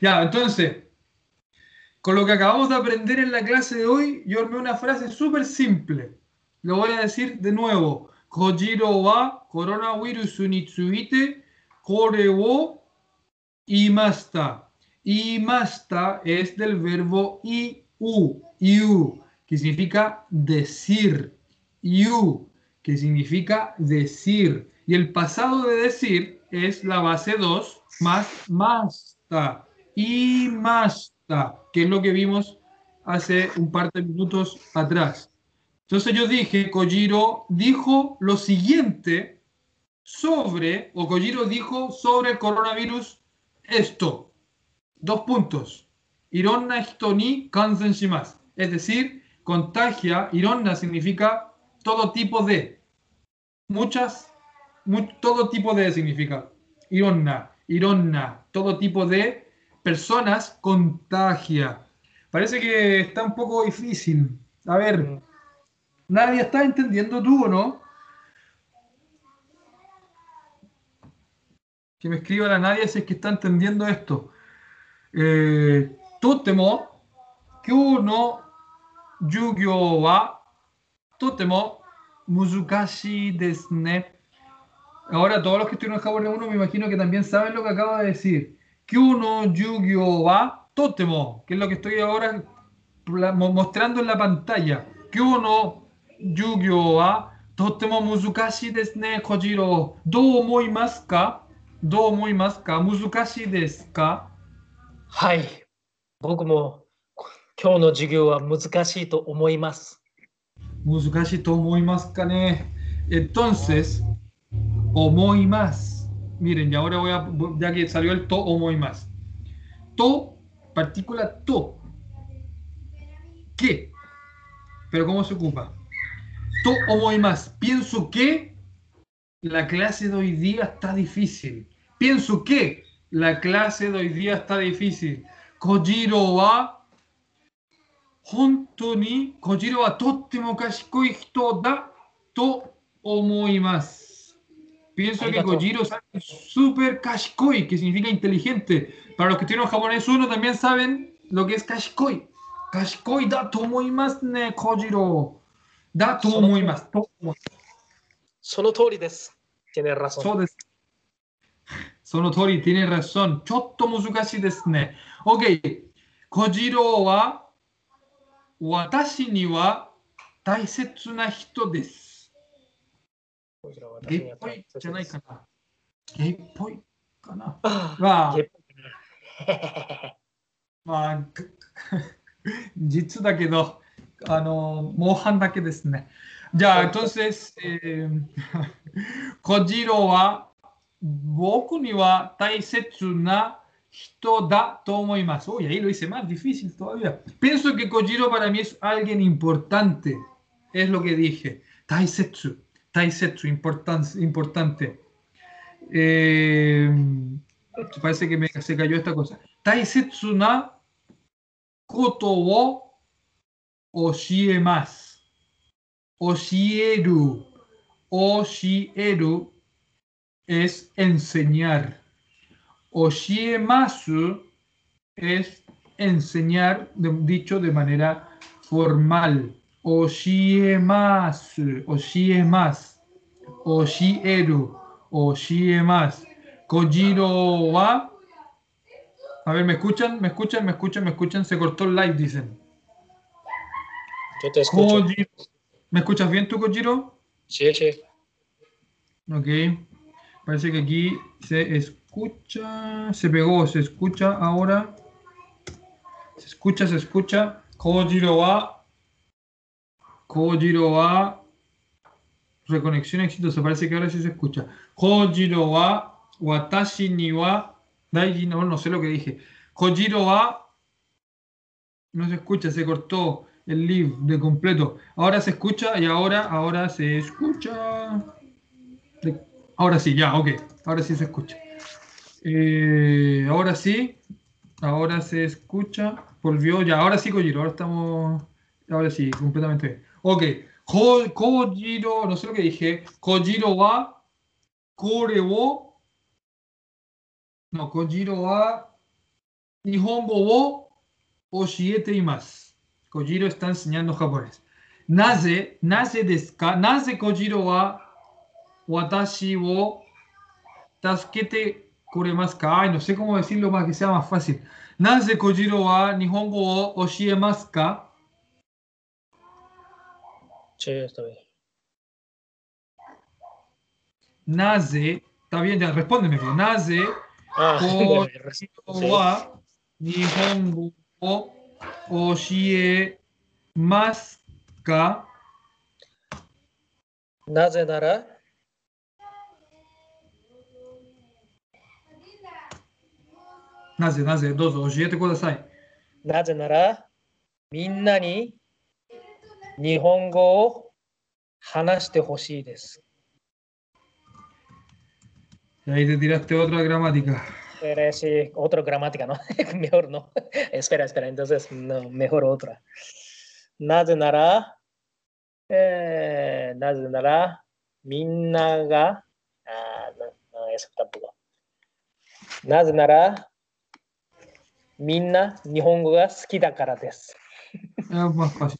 や、どうせ。Con lo que acabamos de aprender en la clase de hoy, yo armé una frase súper simple. Lo voy a decir de nuevo. Kojiro wa coronavirus ni tsuite kore wo imasta. Imasta es del verbo iu, iu, que significa decir. Iu, que significa decir. Y el pasado de decir es la base 2 más masta. Imasta que es lo que vimos hace un par de minutos atrás. Entonces yo dije, Kojiro dijo lo siguiente sobre, o Kojiro dijo sobre el coronavirus esto. Dos puntos. Ironna hito ni kansen shimasu. Es decir, contagia, ironna significa todo tipo de. Muchas, mu- todo tipo de significa. Ironna, ironna, todo tipo de personas contagia. Parece que está un poco difícil. A ver, nadie está entendiendo tú o no. que me escriba la nadie si es que está entendiendo esto. Eh, totemo, no yugyo wa totemo muzukashi desu ne. Ahora, todos los que estuvieron en Japón 1 me imagino que también saben lo que acabo de decir. Kyou no yugyo wa totemo, que es lo que estoy ahora mostrando en la pantalla. Kyou no yugyo wa totemo muzukashi desu ne, Kojiro. ¿Do omoimasu ka? どう思いますか難しいですかはい。僕も今日の授業は難しいと思います。難しいと思いますかね Entonces, 思います。Miren, y ahora voy a, ya que salió el to, homo y más. To, partícula to. ¿Qué? Pero ¿cómo se ocupa? To, homo y más. Pienso que la clase de hoy día está difícil. Pienso que la clase de hoy día está difícil. Kojiro wa honto ni Kojiro wa tottemo kashikoi hito da to omoi Pienso que Kojiro es súper kashikoi, que significa inteligente. Para los que tienen japonés uno también saben lo que es kashikoi. Kashikoi da to omoimasu ne, Kojiro. Da to omoimasu. To omoimasu. その通りです。Tiene razón. そうです。その通り、tiene razón。ちょっと難しいですね。OK。小次郎は私には大切な人です。ゲッポイじゃないかな。ゲッポイかな。まあ、まあ、実だけど、あの、模範だけですね。じゃあ、とりあえず、小次郎は僕には大切な人だと思います。おや、いろいろ、まあ、ディフィシルとは。Penso que 小次郎 para mí es タント大切。Taisetsu, importan- importante. Eh, parece que me, se cayó esta cosa. Taisetsu na koto wo oshiemasu. Oshieru. Oshieru es enseñar. Oshiemasu es enseñar, dicho de manera formal. Oshiemasu, oshiemasu, oshieru, oshiemas. Kojiro wa. A ver, ¿me escuchan? ¿Me escuchan? ¿Me escuchan? ¿Me escuchan? Se cortó el live, dicen. Yo te escucho. Kojiro. ¿Me escuchas bien tú, Kojiro? Sí, sí. Ok. Parece que aquí se escucha. Se pegó, se escucha ahora. Se escucha, se escucha. Kojiro wa. Kojiro wa. Reconexión exitosa. Parece que ahora sí se escucha. Kojiro wa. Watashi ni wa. Daiji no, no sé lo que dije. Kojiro wa. No se escucha, se cortó el live de completo. Ahora se escucha y ahora, ahora se escucha. Ahora sí, ya, ok. Ahora sí se escucha. Eh, ahora sí. Ahora se escucha. Volvió ya. Ahora sí, Kojiro. Ahora estamos. Ahora sí, completamente bien. Ok. Kojiro, no sé lo que dije. Kojiro wa kore wo. No, Kojiro wa nihongo wo oshiete y más. Kojiro está enseñando japonés. Naze, naze deska, naze Kojiro wa watashi wo tasukete koremasu ka. Ay, no sé cómo decirlo para que sea más fácil. Naze Kojiro wa nihongo wo oshiemasu ka. Sí, está bien. Nace, está bien, ya, respóndeme, pues, pero ah, e, Maska. Nace Nara. Nace, nace, dos, oye, te kudasai. Nace Nara, minna ni 日本語を話してほしいです。Ahí te tiraste otra gramática. Pero sí, otra gramática, ¿no? mejor no. espera, espera, entonces, no, mejor otra. なぜなら、えーなぜなら、みんなが、あー no, eso tampoco. なぜなら、みんな日本語が好きだからです。Es más fácil.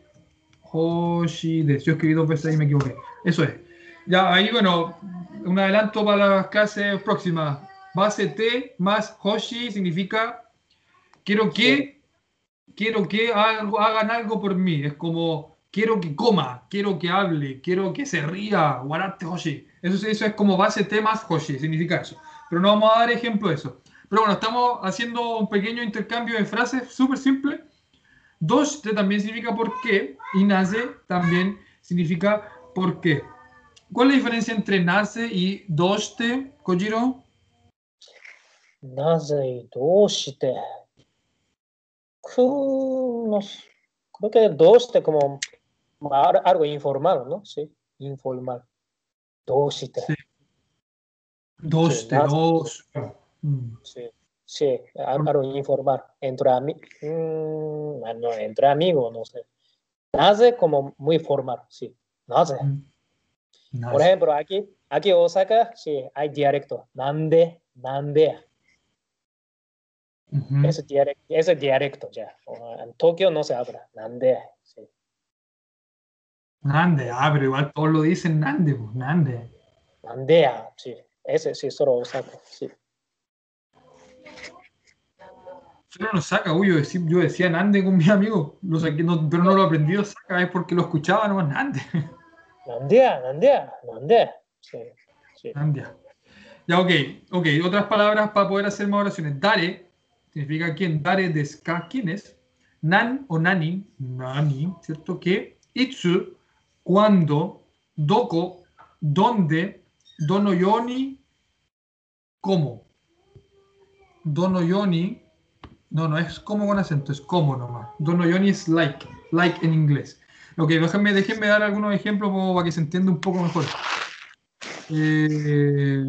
Hoshides. Yo escribí dos veces ahí y me equivoqué. Eso es. Ya, ahí, bueno, un adelanto para las clases próximas. Base T más Hoshi significa quiero que, quiero que algo- hagan algo por mí. Es como quiero que coma, quiero que hable, quiero que se ría. Guarate Hoshi. Eso, es- eso es como base T más Hoshi, significa eso. pero no vamos a dar ejemplo de eso. Pero bueno, estamos haciendo un pequeño intercambio de frases súper simple. Doshte también significa por qué y nace también significa por qué. ¿Cuál es la diferencia entre nace y doshte, Kojiro? Nace y doshte. Creo que doshte como algo informal, ¿no? Sí, informal. Doshte. Sí. Doshte, sí. Sí sí, algo informal. Entre, ami mm, ah, no, entre amigos, no sé. Nace como muy formal, sí. Nace. Por Nace. ejemplo, aquí, aquí en Osaka, sí, hay dialecto. Nande, nande. Ese dialecto, ese dialecto ya. En Tokio no se habla. Nande. Sí. Nande, ah, pero igual todos lo dicen Nande, pues, Nande. Nandea, sí. Ese sí, solo Osaka, sí. Solo lo saca, uy, yo decía, yo decía Nande con mis amigos, lo saqué, no- pero no lo aprendí, lo saca, es porque lo escuchaba nomás Nande. Nandea, nandea, nandea. Sí, sí. Nande. Ya, ok, ok, otras palabras para poder hacer más oraciones. Dare, significa quién, Dare deska, ¿quién es? Nan o nani, nani, ¿cierto? Que, itsu, cuando, doko, dónde, donoyoni, cómo. Donoyoni, no, no es como con acento, es como nomás. Donoyoni es like, like en inglés. Ok, déjenme, déjenme dar algunos ejemplos para que se entienda un poco mejor. Eh,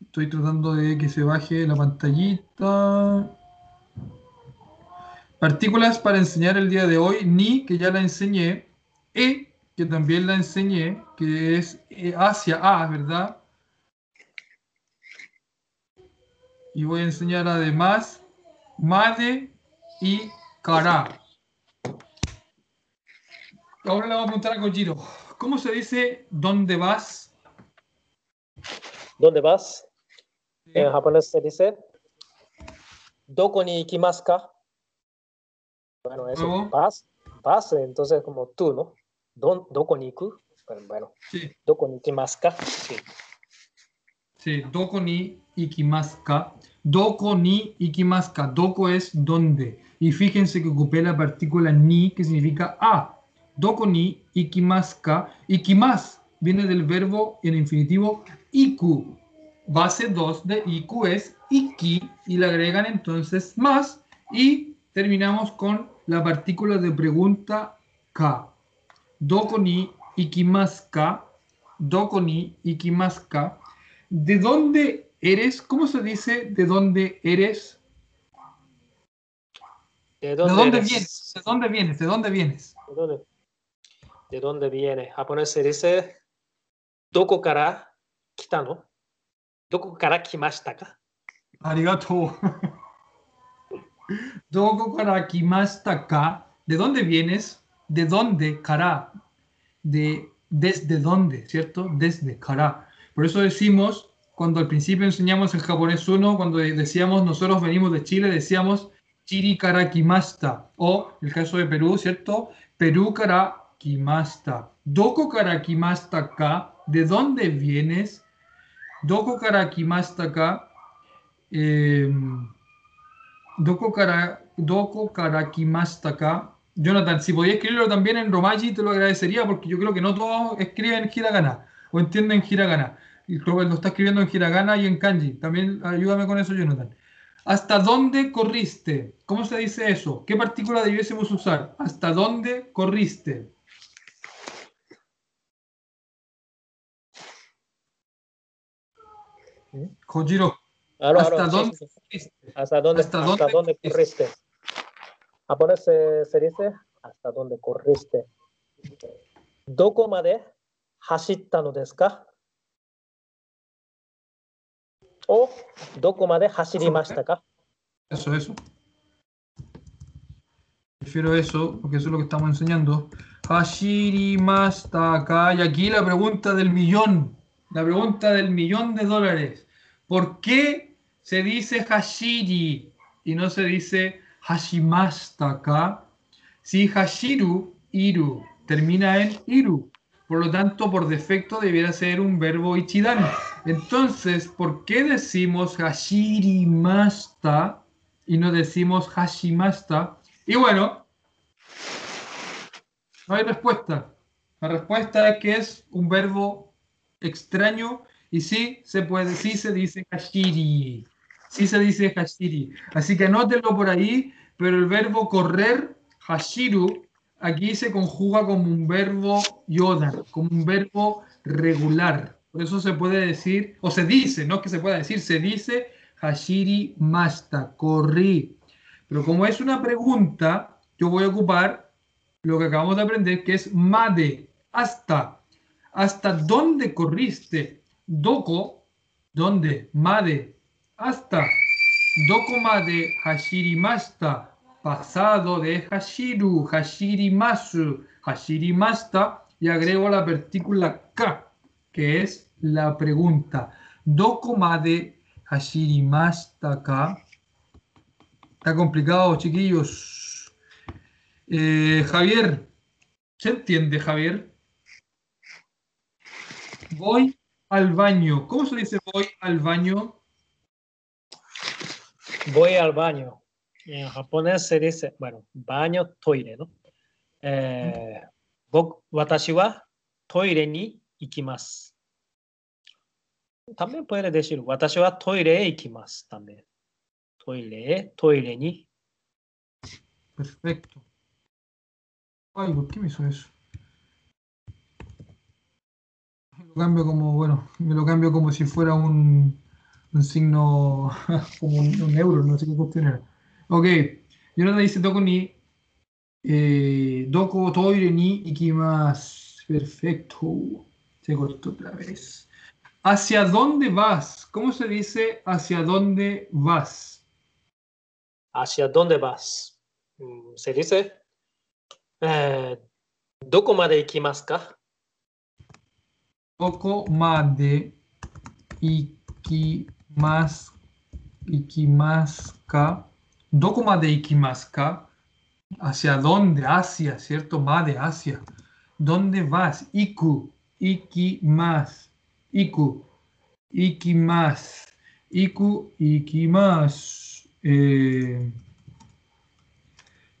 estoy tratando de que se baje la pantallita. Partículas para enseñar el día de hoy. Ni, que ya la enseñé. E, que también la enseñé, que es eh, hacia A, ¿verdad? Y voy a enseñar además Made y Kara. Ahora le vamos a preguntar a Kojiro. ¿Cómo se dice dónde vas? ¿Dónde vas? En japonés se dice, ¿Doko ni ikimasu ka? Bueno, eso, vas, vas, entonces como tú, ¿no? ¿Dó- ¿Doko ni iku? Bueno, Bueno, Sí, ¿doko ni ikimasu ka? Sí. Sí, doko ni ikimasu ka. Doko ni ikimasu ka. Doko es dónde. Y fíjense que ocupé la partícula ni, que significa a. Doko ni ikimasu ka. Ikimas viene del verbo en infinitivo iku. Base 2 de iku es iki y le agregan entonces más y terminamos con la partícula de pregunta ka. Doko ni ikimasu ka. Doko ni ikimasu ka. ¿De dónde eres? ¿Cómo se dice de dónde eres? ¿De ¿De dónde, dónde eres? vienes? ¿De dónde vienes? ¿De dónde vienes? ¿De dónde? ¿De dónde viene? Japonés se dice, ¿Doko kara kita no? ¿Doko kara kimashita ka? Arigato. Doko kara kimashita ka. ¿De dónde vienes? ¿De dónde? Kara. De, ¿Desde dónde? ¿Cierto? Desde kara. Por eso decimos, cuando al principio enseñamos en japonés 1, cuando decíamos nosotros venimos de Chile, decíamos Chiri kara kimashita. O el caso de Perú, ¿cierto? Perú kara kimashita. Doko kara kimashita ka. ¿De dónde vienes? Doko kara kimashita ka. Eh, doko kara, doko. Jonathan, si podías escribirlo también en Romaji, te lo agradecería porque yo creo que no todos escriben hiragana o entienden hiragana. Y que lo está escribiendo en hiragana y en kanji. También ayúdame con eso, Jonathan. ¿Hasta dónde corriste? ¿Cómo se dice eso? ¿Qué partícula debiésemos usar? ¿Hasta dónde corriste? Kojiro, ¿hasta dónde sí? ¿Hasta dónde, ¿Hasta hasta dónde dónde, corriste? corriste? Japonés se, se dice, ¿hasta dónde corriste? ¿Doko made hashita no desu ka? O, ¿doko made hashirimashita ka? Eso, eso. Prefiero eso, porque eso es lo que estamos enseñando. Hashirimashita ka. Y aquí la pregunta del millón. La pregunta del millón de dólares. ¿Por qué se dice hashiri y no se dice hashimashita ka? Si hashiru, iru, termina en iru. Por lo tanto, por defecto debiera ser un verbo ichidan. Entonces, ¿por qué decimos hashirimasta y no decimos hashimasta? Y bueno, no hay respuesta. La respuesta es que es un verbo extraño y sí se puede, sí se dice hashiri. Sí se dice hashiri. Así que anótenlo por ahí, pero el verbo correr, hashiru, aquí se conjuga como un verbo yoda, como un verbo regular. Por eso se puede decir, o se dice, no es que se pueda decir, se dice hashiri masta, corrí. Pero como es una pregunta, yo voy a ocupar lo que acabamos de aprender, que es made, hasta. ¿Hasta dónde corriste? Doko, ¿dónde? Made, hasta. Doko made hashirimashita pasado de hashiru, hashirimasu, hashirimasta y agrego la partícula ka, que es la pregunta. Doko made hashirimasta ka. Está complicado, chiquillos. Eh, Javier, ¿se entiende, Javier? Voy al baño. ¿Cómo se dice voy al baño? Voy al baño. En japonés se dice, bueno, baño, toire, ¿no? Eh, Bok, watashi wa toire ni ikimasu. También puede decir, watashi wa toire e ikimasu también. Toire, e, toire ni. Perfecto. Ay, ¿por qué me hizo eso? Me lo cambio como, bueno, me lo cambio como si fuera un, un signo, como un, un euro, no sé qué cuestión era. Ok, Jonathan dice doko ni, eh, doko toire ni ikimasu. Perfecto. Se cortó otra vez. ¿Hacia dónde vas? ¿Cómo se dice hacia dónde vas? ¿Hacia dónde vas? Mm, Se dice, eh, ¿doko made ikimasu ka? どこまで行 de ikimaska, hacia dónde, Asia, ¿cierto? Ma de Asia. ¿Dónde vas? Iku, ikimas, iku, ikimas, iku, ikimas. Eh,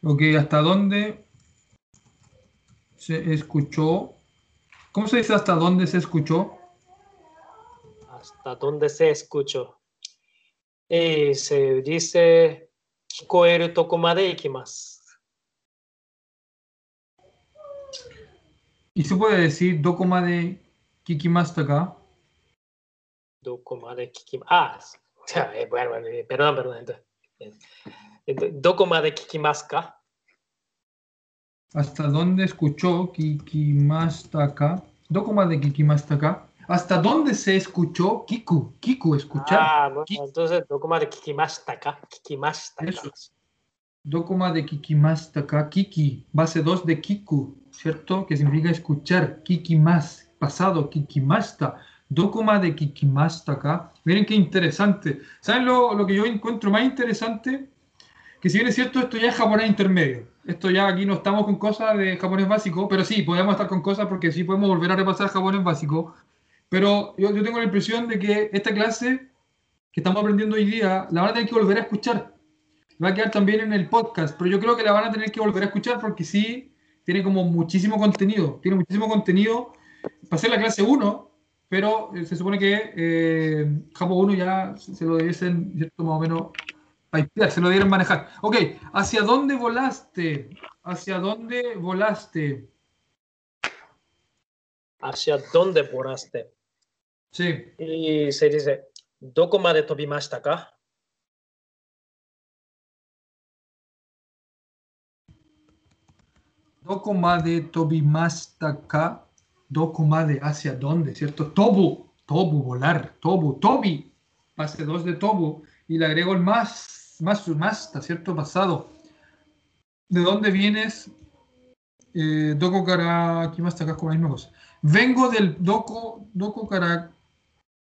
ok, ¿hasta dónde se escuchó? ¿Cómo se dice hasta dónde se escuchó? Hasta dónde se escuchó. Eh, se dice 聞こえるとこまで行きます。いつもで言どこまで聞きましたか？どこまで聞きま、あ、bueno, perdón, どこまで聞きますか？¿Hasta dónde escuchó? 聞きましたかどこまで聞きましたか？¿Hasta dónde se escuchó Kiku? Kiku, escuchar. Ah, bueno, Kiku. entonces Dokuma de Kikimastaka. Kikimastaka. Eso. Dokuma de Kikimastaka. Kiki, base 2 de Kiku, ¿cierto? Que significa escuchar. Kikimas, pasado. Kikimasta. Dokuma de Kikimastaka. Miren qué interesante. ¿Saben lo, lo que yo encuentro más interesante? Que si bien es cierto, esto ya es japonés intermedio esto ya aquí no estamos con cosas de japonés básico, pero sí, podemos estar con cosas porque sí podemos volver a repasar japonés básico. Pero yo, tengo la impresión de que esta clase que estamos aprendiendo hoy día la van a tener que volver a escuchar. Va a quedar también en el podcast, pero yo creo que la van a tener que volver a escuchar porque sí, tiene como muchísimo contenido. Tiene muchísimo contenido. Pasé la clase 1, pero eh, se supone que eh, Japón 1 ya se lo debiesen, ¿cierto? Más o menos se lo dieron manejar. Ok, ¿hacia dónde volaste? ¿Hacia dónde volaste? ¿Hacia dónde volaste? Sí. Y se dice, ¿dokoma de tobimashita ka? Dokoma de tobimashita ka? Dokoma de hacia dónde, ¿cierto? Tobu, tobu, volar, tobu, tobi, pase 2 de tobu, y le agrego el más, más, más, ¿está cierto? Pasado. ¿De dónde vienes? Eh, doko kara, aquí más acá con la misma cosa. Vengo del doko, doko kara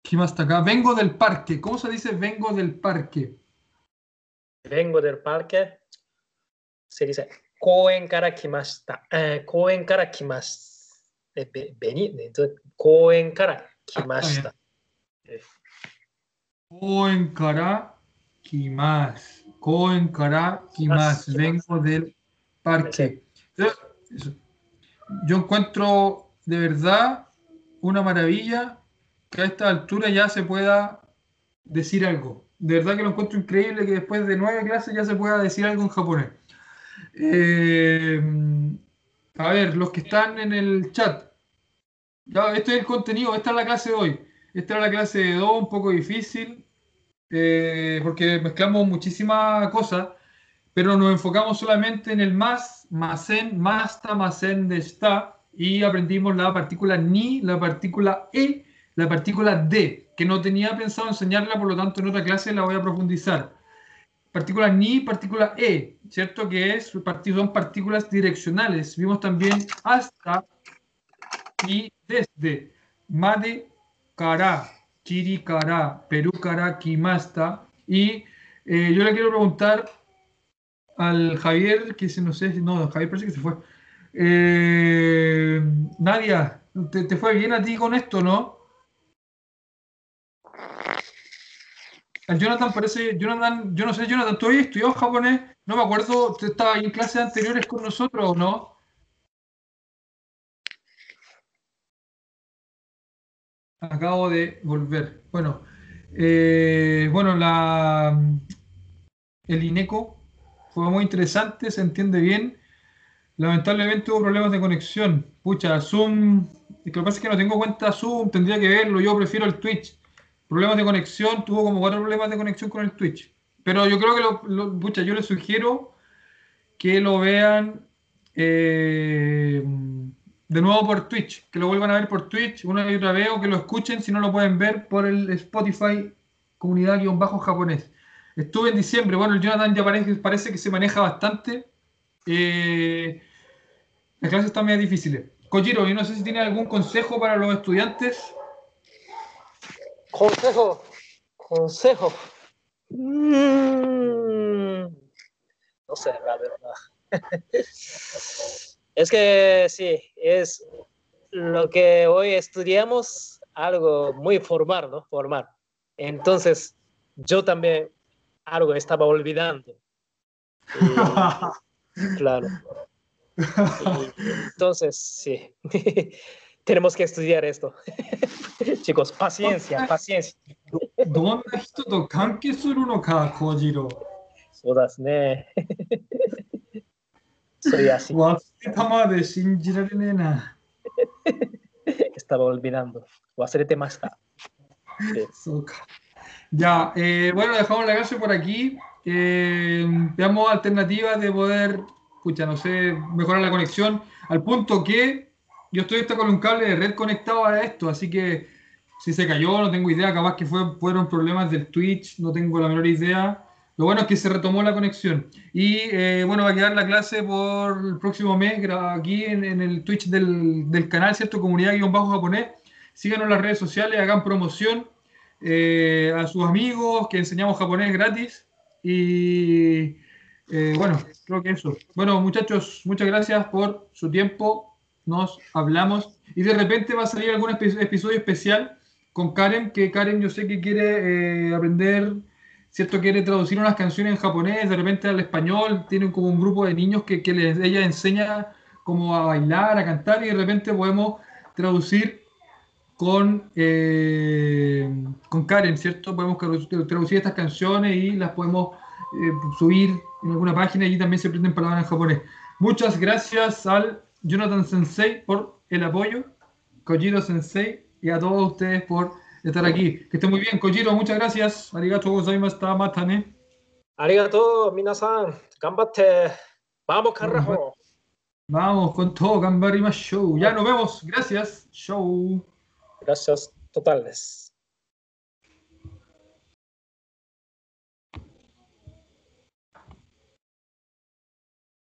¿Qué más está acá? Vengo del parque. ¿Cómo se dice vengo del parque? Vengo del parque. Se dice Koen kara kimashita. Eh, koen kara kimashita. Eh, venir. Entonces, koen kara kimashita. Ah, koen kara kimas. Koen kara kimas. Vengo del parque. Yo encuentro de verdad una maravilla que a esta altura ya se pueda decir algo. De verdad que lo encuentro increíble que después de nueve clases ya se pueda decir algo en japonés. Eh, a ver, los que están en el chat. Ya, este es el contenido, esta es la clase de hoy. Esta era la clase de Do, un poco difícil, eh, porque mezclamos muchísimas cosas, pero nos enfocamos solamente en el más, masen, masta, masen de está, y aprendimos la partícula ni, la partícula e, la partícula de, que no tenía pensado enseñarla, por lo tanto en otra clase la voy a profundizar. Partícula ni, partícula e, ¿cierto? Que es, son partículas direccionales. Vimos también hasta y desde. Made Kara, Chiri Kara, Perú Kara, Kimasta. Y eh, yo le quiero preguntar al Javier, que se no sé, no, Javier parece que se fue. Eh, Nadia, ¿te, ¿te, fue bien a ti con esto, no? Al Jonathan parece, Jonathan, yo no sé, Jonathan, ¿tú habías estudiado japonés? No me acuerdo, ¿te estabas en clases anteriores con nosotros o no? Acabo de volver. Bueno, eh, bueno, la, el INECO fue muy interesante, se entiende bien. Lamentablemente hubo problemas de conexión. Pucha, Zoom, lo que pasa es que no tengo cuenta Zoom, tendría que verlo, yo prefiero el Twitch. Problemas de conexión, tuvo como cuatro problemas de conexión con el Twitch. Pero yo creo que, lo, pucha, yo les sugiero que lo vean eh, de nuevo por Twitch, que lo vuelvan a ver por Twitch una y otra vez o que lo escuchen si no lo pueden ver por el Spotify comunidad-japonés. Estuve en diciembre, bueno, el Jonathan ya parece, parece que se maneja bastante. Eh, las clases están medio difíciles. Kojiro, yo no sé si tiene algún consejo para los estudiantes. Consejo, consejo. Mm, no sé, la verdad. es que sí, es lo que hoy estudiamos, algo muy formal, ¿no? Formal. Entonces, yo también algo estaba olvidando. Y, claro. Y, entonces, sí. Tenemos que estudiar esto. Chicos, paciencia, paciencia. どんな人と関係するのか、コジロ。そうですね。Soy así. 忘れたまで信じられねえな。 Estaba olvidando. 忘れてました。 そうか。Ya, eh, bueno, dejamos la clase por aquí. Eh, veamos alternativas de poder, escucha, no sé, mejorar la conexión. Al punto que yo estoy hasta con un cable de red conectado a esto, así que si se cayó, no tengo idea, capaz que fue, fueron problemas del Twitch, no tengo la menor idea. Lo bueno es que se retomó la conexión. Y eh, bueno, va a quedar la clase por el próximo mes aquí en, el Twitch del, del, canal, ¿cierto? Comunidad-japonés. Síganos en las redes sociales, hagan promoción eh, a sus amigos, que enseñamos japonés gratis. Y eh, bueno, creo que eso. Bueno, muchachos, muchas gracias por su tiempo. Nos hablamos. Y de repente va a salir algún episodio especial con Karen, que Karen yo sé que quiere eh, aprender, ¿cierto? Quiere traducir unas canciones en japonés, de repente al español, tienen como un grupo de niños que, que les, ella enseña como a bailar, a cantar, y de repente podemos traducir con, eh, con Karen, ¿cierto? Podemos traducir estas canciones y las podemos eh, subir en alguna página y también se aprenden palabras en japonés. Muchas gracias al Jonathan Sensei por el apoyo, Kojiro Sensei y a todos ustedes por estar aquí. Que estén muy bien, Kojiro, muchas gracias. Arigato gozaimashita, matane. Arigato, minasan, gambate. Vamos, carajo. Vamos con todo, gambarimashou. Ya nos vemos. Gracias. Show. Gracias totales.